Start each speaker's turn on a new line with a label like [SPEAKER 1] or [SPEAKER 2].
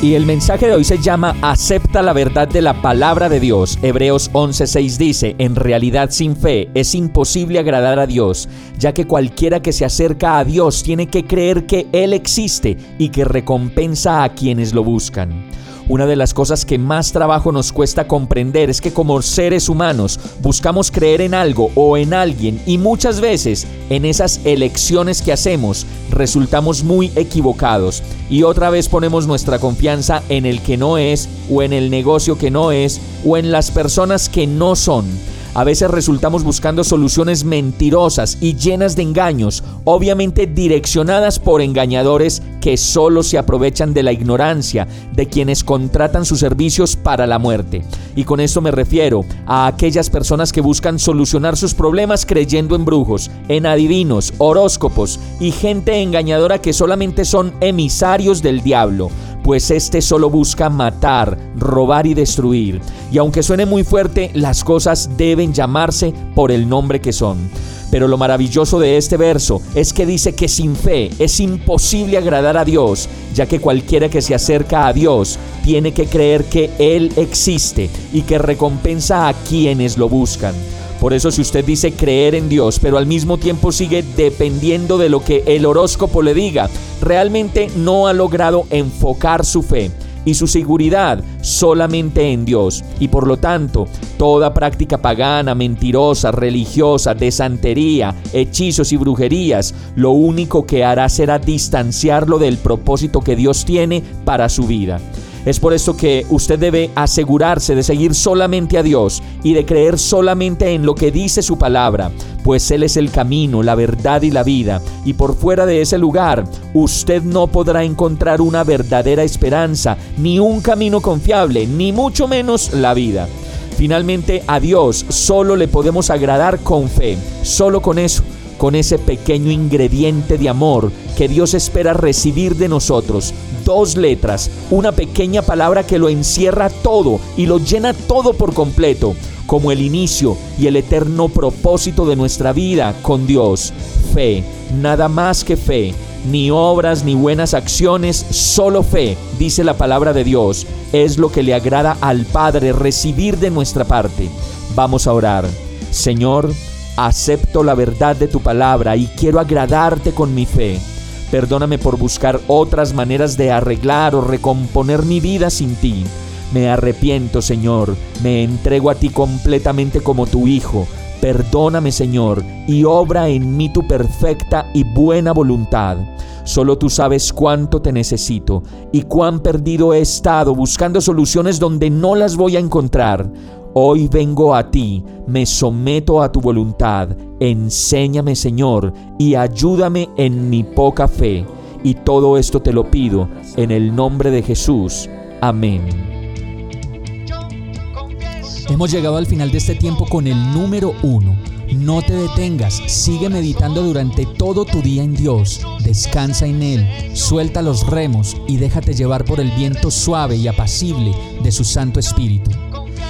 [SPEAKER 1] Y el mensaje de hoy se llama Acepta la verdad de la palabra de Dios. Hebreos 11:6 dice, en realidad sin fe es imposible agradar a Dios, ya que cualquiera que se acerca a Dios tiene que creer que Él existe y que recompensa a quienes lo buscan. Una de las cosas que más trabajo nos cuesta comprender es que como seres humanos buscamos creer en algo o en alguien y muchas veces en esas elecciones que hacemos resultamos muy equivocados y otra vez ponemos nuestra confianza en el que no es o en el negocio que no es o en las personas que no son. A veces resultamos buscando soluciones mentirosas y llenas de engaños, obviamente direccionadas por engañadores que solo se aprovechan de la ignorancia de quienes contratan sus servicios para la muerte. Y con esto me refiero a aquellas personas que buscan solucionar sus problemas creyendo en brujos, en adivinos, horóscopos y gente engañadora que solamente son emisarios del diablo pues este solo busca matar, robar y destruir. Y aunque suene muy fuerte, las cosas deben llamarse por el nombre que son. Pero lo maravilloso de este verso es que dice que sin fe es imposible agradar a Dios, ya que cualquiera que se acerca a Dios tiene que creer que Él existe y que recompensa a quienes lo buscan. Por eso si usted dice creer en Dios, pero al mismo tiempo sigue dependiendo de lo que el horóscopo le diga, realmente no ha logrado enfocar su fe y su seguridad solamente en Dios. Y por lo tanto, toda práctica pagana, mentirosa, religiosa, de santería, hechizos y brujerías, lo único que hará será distanciarlo del propósito que Dios tiene para su vida. Es por eso que usted debe asegurarse de seguir solamente a Dios y de creer solamente en lo que dice su palabra, pues Él es el camino, la verdad y la vida, y por fuera de ese lugar usted no podrá encontrar una verdadera esperanza, ni un camino confiable, ni mucho menos la vida. Finalmente a Dios solo le podemos agradar con fe, solo con eso con ese pequeño ingrediente de amor que Dios espera recibir de nosotros. Dos letras, una pequeña palabra que lo encierra todo y lo llena todo por completo, como el inicio y el eterno propósito de nuestra vida con Dios. Fe, nada más que fe, ni obras ni buenas acciones, solo fe, dice la palabra de Dios, es lo que le agrada al Padre recibir de nuestra parte. Vamos a orar. Señor, Acepto la verdad de tu palabra y quiero agradarte con mi fe. Perdóname por buscar otras maneras de arreglar o recomponer mi vida sin ti. Me arrepiento, Señor, me entrego a ti completamente como tu Hijo. Perdóname, Señor, y obra en mí tu perfecta y buena voluntad. Solo tú sabes cuánto te necesito y cuán perdido he estado buscando soluciones donde no las voy a encontrar. Hoy vengo a ti, me someto a tu voluntad, enséñame Señor y ayúdame en mi poca fe. Y todo esto te lo pido en el nombre de Jesús. Amén.
[SPEAKER 2] Hemos llegado al final de este tiempo con el número uno. No te detengas, sigue meditando durante todo tu día en Dios, descansa en Él, suelta los remos y déjate llevar por el viento suave y apacible de su Santo Espíritu.